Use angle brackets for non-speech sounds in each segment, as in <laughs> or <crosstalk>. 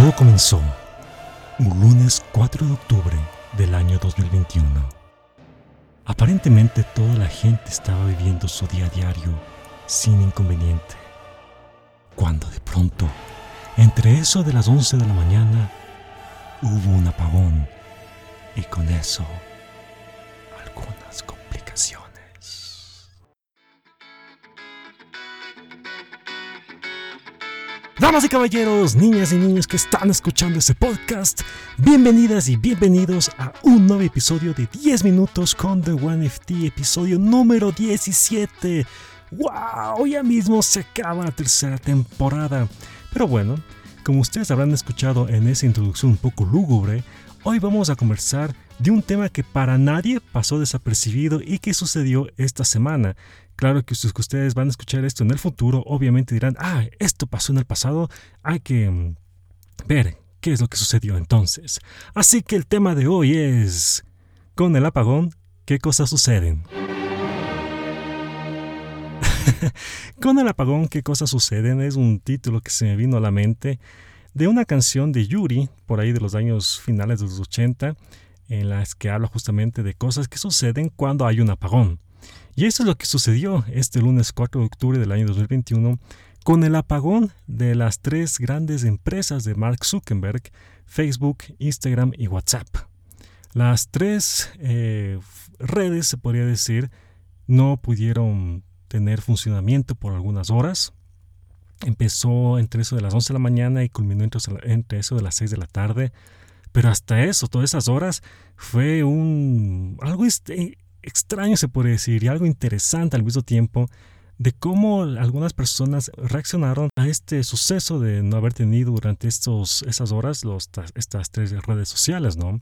Todo comenzó un lunes 4 de octubre del año 2021. Aparentemente toda la gente estaba viviendo su día a diario sin inconveniente. Cuando de pronto, entre eso de las 11 de la mañana, hubo un apagón y con eso Damas y caballeros, niñas y niños que están escuchando este podcast, bienvenidas y bienvenidos a un nuevo episodio de 10 minutos con The One FT, episodio número 17. ¡Wow! Ya mismo se acaba la tercera temporada. Pero bueno, como ustedes habrán escuchado en esa introducción un poco lúgubre, hoy vamos a conversar de un tema que para nadie pasó desapercibido y que sucedió esta semana. Claro que ustedes van a escuchar esto en el futuro, obviamente dirán, ah, esto pasó en el pasado, hay que mm, ver qué es lo que sucedió entonces. Así que el tema de hoy es, con el apagón, ¿qué cosas suceden? <laughs> con el apagón, ¿qué cosas suceden? Es un título que se me vino a la mente de una canción de Yuri, por ahí de los años finales de los 80, en las que habla justamente de cosas que suceden cuando hay un apagón. Y eso es lo que sucedió este lunes 4 de octubre del año 2021 con el apagón de las tres grandes empresas de Mark Zuckerberg, Facebook, Instagram y WhatsApp. Las tres eh, redes, se podría decir, no pudieron tener funcionamiento por algunas horas. Empezó entre eso de las 11 de la mañana y culminó entre, eso de las 6 de la tarde. Pero hasta eso, todas esas horas, fue un algo este, extraño se puede decir y algo interesante al mismo tiempo de cómo algunas personas reaccionaron a este suceso de no haber tenido durante estos, esas horas los, estas tres redes sociales, ¿no?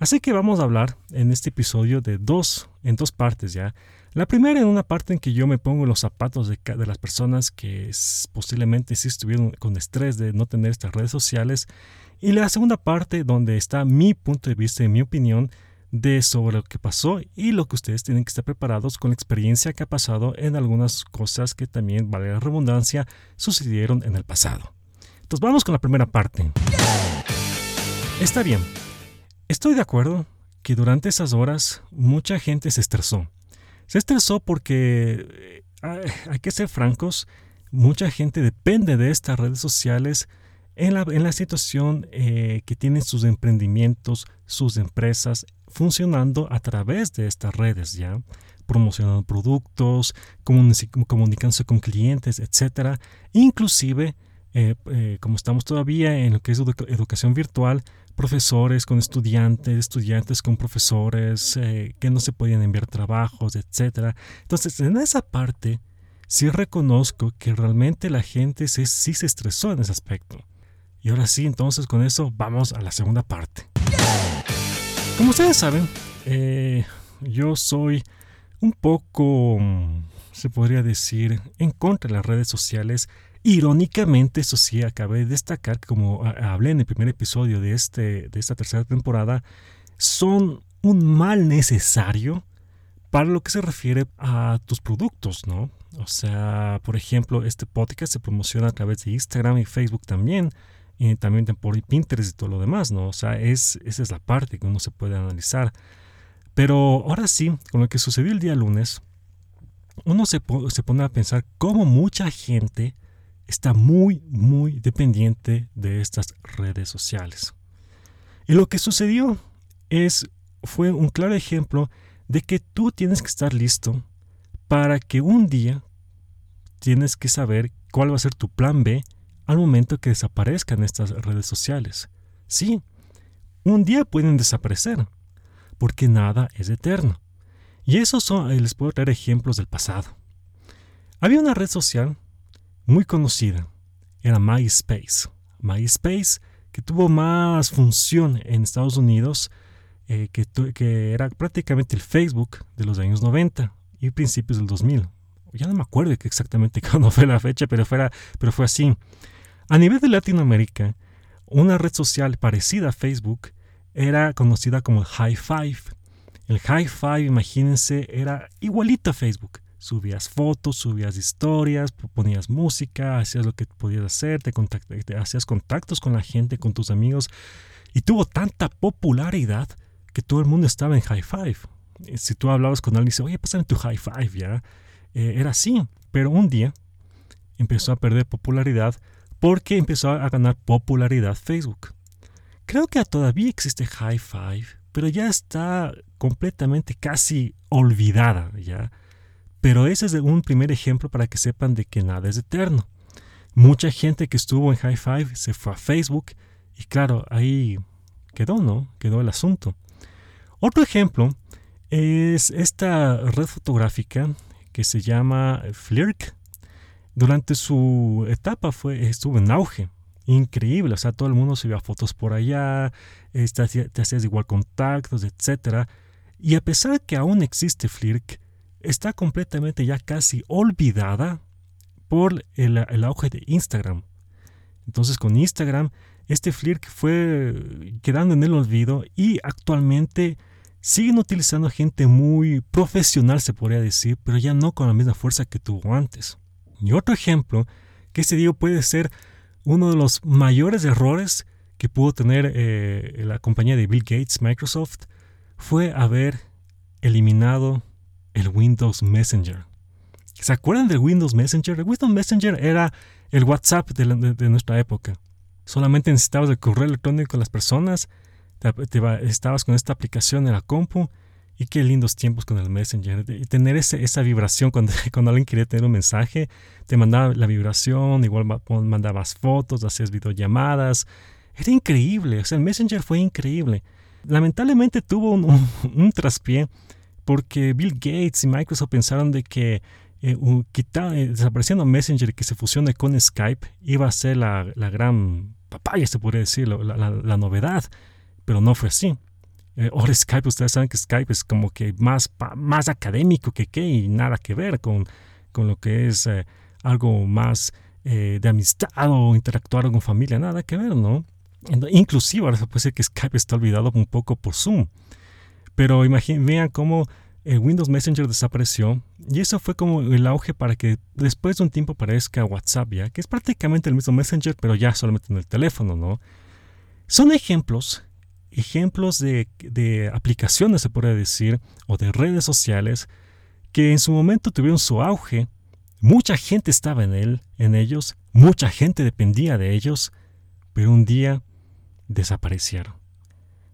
Así que vamos a hablar en este episodio de dos, en dos partes ya. La primera en una parte en que yo me pongo los zapatos de, de las personas que posiblemente sí estuvieron con estrés de no tener estas redes sociales. Y la segunda parte donde está mi punto de vista y mi opinión de sobre lo que pasó y lo que ustedes tienen que estar preparados con la experiencia que ha pasado en algunas cosas que también, vale la redundancia, sucedieron en el pasado. Entonces vamos con la primera parte. Está bien, estoy de acuerdo que durante esas horas mucha gente se estresó. Se estresó porque, eh, hay que ser francos, mucha gente depende de estas redes sociales en la, situación eh, que tienen sus emprendimientos, sus empresas funcionando a través de estas redes, ¿ya? Promocionando productos, comunicándose con clientes, etc. Inclusive, eh, como estamos todavía en lo que es educación virtual, profesores con estudiantes, estudiantes con profesores, que no se podían enviar trabajos, etc. Entonces, en esa parte, sí reconozco que realmente la gente sí se estresó en ese aspecto. Y ahora sí, entonces con eso vamos a la segunda parte. Como ustedes saben, eh, yo soy un poco, se podría decir, en contra de las redes sociales. Irónicamente, eso sí, acabé de destacar, como hablé en el primer episodio de, este, de esta tercera temporada, son un mal necesario para lo que se refiere a tus productos, ¿no? O sea, por ejemplo, este podcast se promociona a través de Instagram y Facebook también y también por Pinterest y todo lo demás, ¿no? O sea, es, esa es la parte que uno se puede analizar. Pero ahora sí, con lo que sucedió el día lunes, uno se, se pone a pensar cómo mucha gente está muy, muy dependiente de estas redes sociales. Y lo que sucedió es, fue un claro ejemplo de que tú tienes que estar listo para que un día tienes que saber cuál va a ser tu plan B al momento que desaparezcan estas redes sociales. Sí, un día pueden desaparecer, porque nada es eterno. Y esos son, eh, les puedo traer ejemplos del pasado. Había una red social muy conocida, era MySpace. MySpace que tuvo más función en Estados Unidos, eh, que, que, era prácticamente el Facebook de los años 90 y principios del 2000. Ya no me acuerdo exactamente <laughs> cuándo fue la fecha, pero, pero fue así. A nivel de Latinoamérica, una red social parecida a Facebook era conocida como el High Five. El High Five, imagínense, era igualito a Facebook, subías fotos, subías historias, ponías música, hacías lo que podías hacer, te, hacías contactos con la gente, con tus amigos, y tuvo tanta popularidad que todo el mundo estaba en high five. Eh, si tú hablabas con alguien y dices, oye, pásame tu high five, ya, eh, era así. Pero un día empezó a perder popularidad porque empezó a ganar popularidad Facebook. Creo que todavía existe high five, pero ya está completamente casi olvidada, ya. Pero ese es un primer ejemplo para que sepan de que nada es eterno. Mucha gente que estuvo en High Five se fue a Facebook y claro, ahí quedó, ¿no? Quedó el asunto. Otro ejemplo es esta red fotográfica que se llama Flirk. Durante su etapa fue, estuvo en auge. Increíble, o sea, todo el mundo se veía fotos por allá, este, te hacías igual contactos, etc. Y a pesar que aún existe Flirk, está completamente ya casi olvidada por el, auge de Instagram. Entonces con Instagram, este Flirk fue quedando en el olvido y actualmente siguen utilizando gente muy profesional, se podría decir, pero ya no con la misma fuerza que tuvo antes. Y otro ejemplo, que este digo puede ser uno de los mayores errores que pudo tener eh, la compañía de Bill Gates, Microsoft, fue haber eliminado el Windows Messenger. ¿Se acuerdan del Windows Messenger? El Windows Messenger era el WhatsApp de, nuestra época. Solamente necesitabas el correo electrónico con las personas, estabas con esta aplicación en la compu y qué lindos tiempos con el Messenger. Y tener esa vibración cuando, <laughs> cuando alguien quería tener un mensaje, te mandaba la vibración, igual mandabas fotos, hacías videollamadas. Era increíble, o sea, el Messenger fue increíble. Lamentablemente tuvo un <laughs> traspié porque Bill Gates y Microsoft pensaron de que eh, eh, desapareciendo Messenger que se fusione con Skype iba a ser la, gran papaya, se podría decir, la, novedad, pero no fue así. Eh, ahora Skype, ustedes saben que Skype es como que más, más académico que qué y nada que ver con, con lo que es algo más de amistad o interactuar con familia, nada que ver, ¿no? Inclusive ahora se puede decir que Skype está olvidado un poco por Zoom. Pero imaginen, cómo el Windows Messenger desapareció y eso fue como el auge para que después de un tiempo aparezca WhatsApp ya, que es prácticamente el mismo Messenger, pero ya solamente en el teléfono, ¿no? Son ejemplos, ejemplos de, de aplicaciones, se podría decir, o de redes sociales que en su momento tuvieron su auge, mucha gente estaba en él, en ellos, mucha gente dependía de ellos, pero un día desaparecieron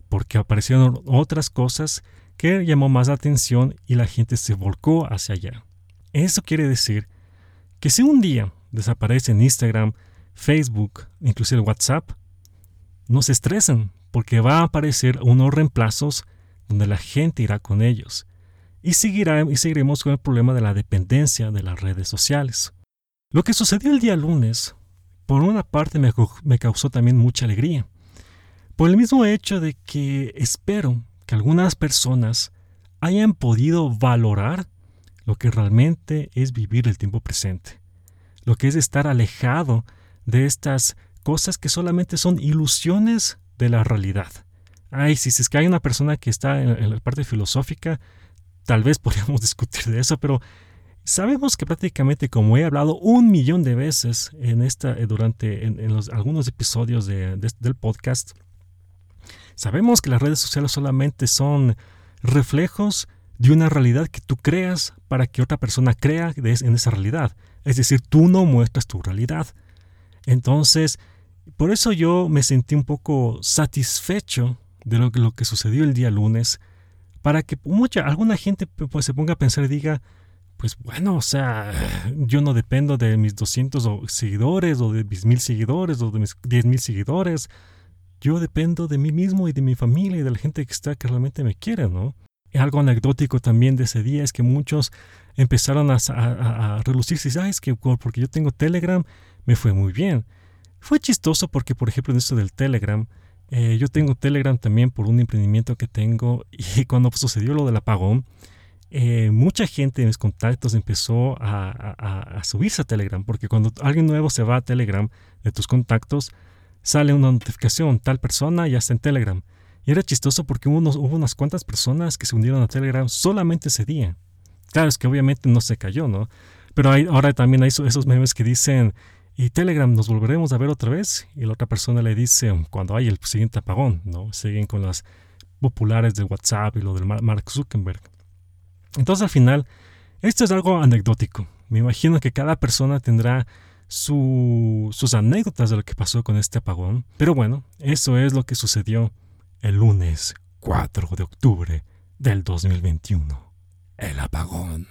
porque aparecieron otras cosas que llamó más la atención y la gente se volcó hacia allá. Eso quiere decir que si un día desaparece en Instagram, Facebook, inclusive WhatsApp, no se estresen porque va a aparecer unos reemplazos donde la gente irá con ellos y, seguirá, y seguiremos con el problema de la dependencia de las redes sociales. Lo que sucedió el día lunes, por una parte me causó también mucha alegría, por el mismo hecho de que espero que algunas personas hayan podido valorar lo que realmente es vivir el tiempo presente, lo que es estar alejado de estas cosas que solamente son ilusiones de la realidad. Ay, si es que hay una persona que está en, la parte filosófica, tal vez <laughs> podríamos discutir de eso, pero sabemos que prácticamente, como he hablado un millón de veces en esta, eh, durante en, los, algunos episodios del podcast, Sabemos que las redes sociales solamente son reflejos de una realidad que tú creas para que otra persona crea en esa realidad. Es decir, tú no muestras tu realidad. Entonces, por eso yo me sentí un poco satisfecho de lo, que sucedió el día lunes, para que mucha, alguna gente pues, se ponga a pensar y diga, pues bueno, o sea, <sighs> yo no dependo de mis 200 seguidores o de mis 1000 seguidores o de mis 10.000 seguidores yo dependo de mí mismo y de mi familia y de la gente que está que realmente me quiere, ¿no? Algo anecdótico también de ese día es que muchos empezaron a, a, a relucirse, ¿sabes? Que porque yo tengo Telegram me fue muy bien. Fue chistoso porque, por ejemplo, en esto del Telegram, eh, yo tengo Telegram también por un emprendimiento que tengo <laughs> y cuando sucedió lo del apagón, eh, mucha gente en mis contactos empezó a, a, subirse a Telegram, porque cuando alguien nuevo se va a Telegram de tus contactos, sale una notificación, tal persona ya está en Telegram. Y era chistoso porque hubo, hubo unas cuantas personas que se unieron a Telegram solamente ese día. Claro, es que obviamente no se cayó, ¿no? Pero hay, ahora también hay esos memes que dicen, ¿y Telegram nos volveremos a ver otra vez? Y la otra persona le dice, cuando hay el siguiente apagón, ¿no? Siguen con las populares de WhatsApp y lo del Mark Zuckerberg. Entonces al final, esto es algo anecdótico. Me imagino que cada persona tendrá sus anécdotas de lo que pasó con este apagón. Pero bueno, eso es lo que sucedió el lunes 4 de octubre del 2021. El apagón.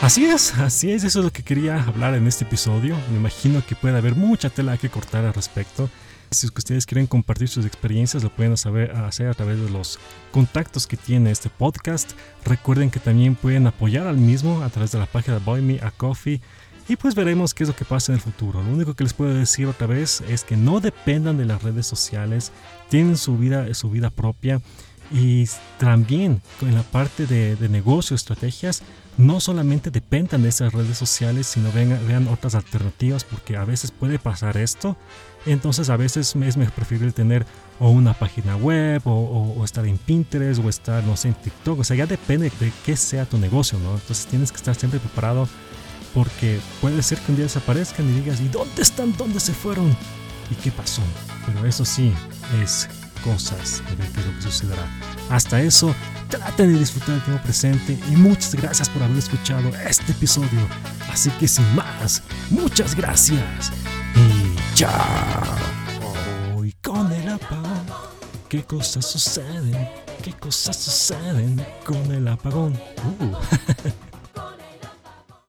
Así es, así es, eso es lo que quería hablar en este episodio. Me imagino que puede haber mucha tela que cortar al respecto. Si ustedes quieren compartir sus experiencias, lo pueden hacer a través de los contactos que tiene este podcast. Recuerden que también pueden apoyar al mismo a través de la página Buy Me a Coffee. Y pues veremos qué es lo que pasa en el futuro. Lo único que les puedo decir otra vez es que no dependan de las redes sociales, tienen su vida, su vida propia. Y también en la parte de, de negocio, estrategias, no solamente dependan de esas redes sociales, sino vean, vean otras alternativas, porque a veces puede pasar esto entonces a veces es preferible tener o una página web o, estar en Pinterest o estar, no sé, en TikTok. O sea, ya depende de qué sea tu negocio, ¿no? Entonces tienes que estar siempre preparado porque puede ser que un día desaparezcan y digas, ¿y dónde están? ¿Dónde se fueron? ¿Y qué pasó? Pero eso sí, es cosas de ver qué es lo que sucederá. Hasta eso, traten de disfrutar el tiempo presente y muchas gracias por haber escuchado este episodio. Así que sin más, muchas gracias y chao. Hoy con el apagón, ¿qué cosas suceden? ¿Qué cosas suceden con el apagón? Uh. <laughs>